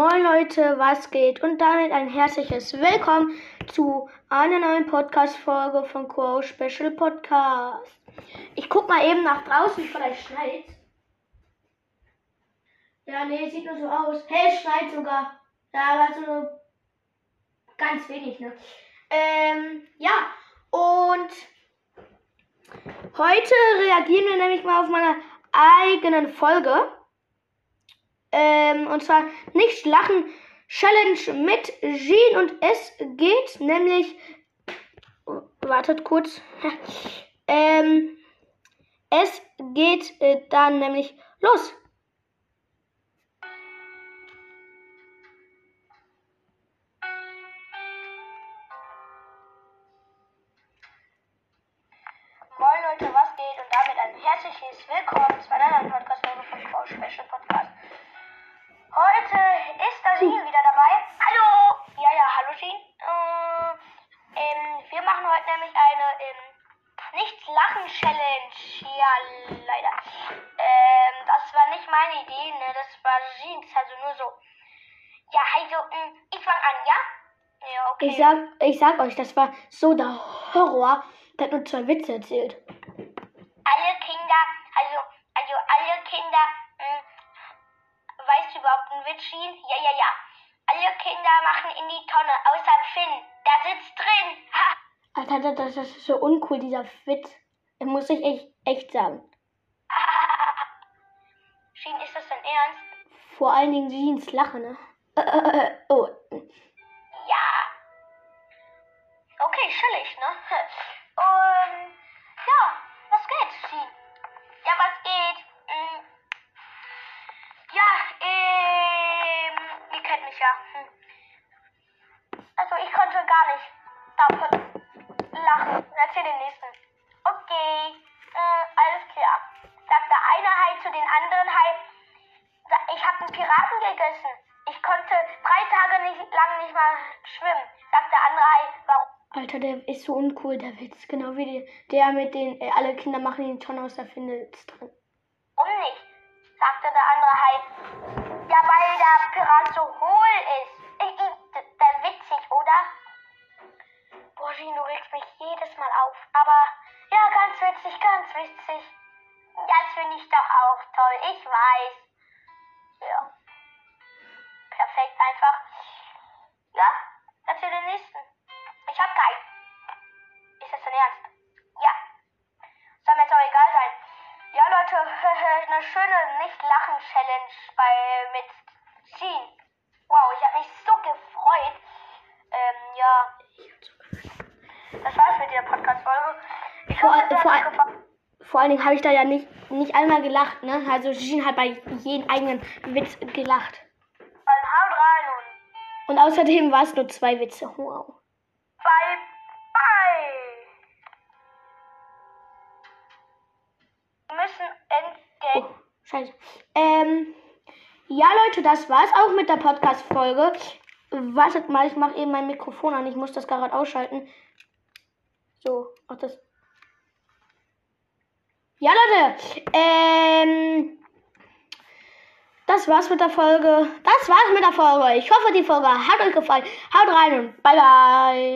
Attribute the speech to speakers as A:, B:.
A: Moin Leute, was geht? Und damit ein herzliches Willkommen zu einer neuen Podcast-Folge von Crow Special Podcast. Ich guck mal eben nach draußen, vielleicht schneit. Ja, nee, sieht nur so aus. Hey, es schneit sogar. Ja, aber so ganz wenig, ne? Ähm, ja, und heute reagieren wir nämlich mal auf meine eigenen Folge. Ähm, und zwar nicht lachen Challenge mit Jean und es geht nämlich. Wartet kurz. ähm, es geht äh, dann nämlich los. Moin Leute, was geht? Und damit ein herzliches Willkommen zu einer neuen Podcast-Folge wir machen heute nämlich eine ähm, Nichts-Lachen-Challenge. Ja, leider. Ähm, das war nicht meine Idee, ne? Das war Jeans, also nur so. Ja, also, ähm, ich fange an, ja? Ja, okay.
B: Ich sag, ich sag euch, das war so der Horror. Der hat nur zwei Witze erzählt.
A: alle Kinder, also, also alle Kinder, mh, weißt du überhaupt einen Witz, Jean? Ja, ja, ja. Alle Kinder machen in die Tonne, außer Finn. Der sitzt drin. Ha!
B: Alter, das, das ist so uncool, dieser Witz. Das muss ich echt, echt sagen.
A: Jean, ist das dein Ernst?
B: Vor allen Dingen Jeans Lachen, ne? Äh, äh, äh, oh,
A: Ja. Okay, chillig, ne? Und ja, was geht, Jean? Ja, was Piraten gegessen. Ich konnte drei Tage nicht, lang nicht mal schwimmen. Sagt der andere Hai, warum?
B: Alter, der ist so uncool, der Witz. Genau wie die, der mit den, äh, alle Kinder machen ihn schon aus der Findet drin.
A: Warum nicht? sagte der andere Hai. Ja, weil der Pirat so hohl ist. Ich, ich, der witzig, oder? Boah, du regst mich jedes Mal auf. Aber ja, ganz witzig, ganz witzig. Das finde ich doch auch toll. Ich weiß. Schöne Nicht-Lachen-Challenge bei mit Jean. Wow, ich habe mich so gefreut. Ähm, ja. Das war's mit dieser Podcast-Folge. Ich
B: Vor-
A: hoffe,
B: vor-
A: gefallen.
B: Vor allen Dingen habe ich da ja nicht, nicht einmal gelacht, ne? Also Jean hat bei jedem eigenen Witz gelacht.
A: Dann haut rein und
B: Und außerdem war es nur zwei Witze. Wow. Scheiße. Ähm, ja, Leute, das war's auch mit der Podcast-Folge. Wartet mal, ich mache eben mein Mikrofon an. Ich muss das gerade ausschalten. So, ach das. Ja, Leute, ähm, das war's mit der Folge. Das war's mit der Folge. Ich hoffe, die Folge hat euch gefallen. Haut rein und bye bye.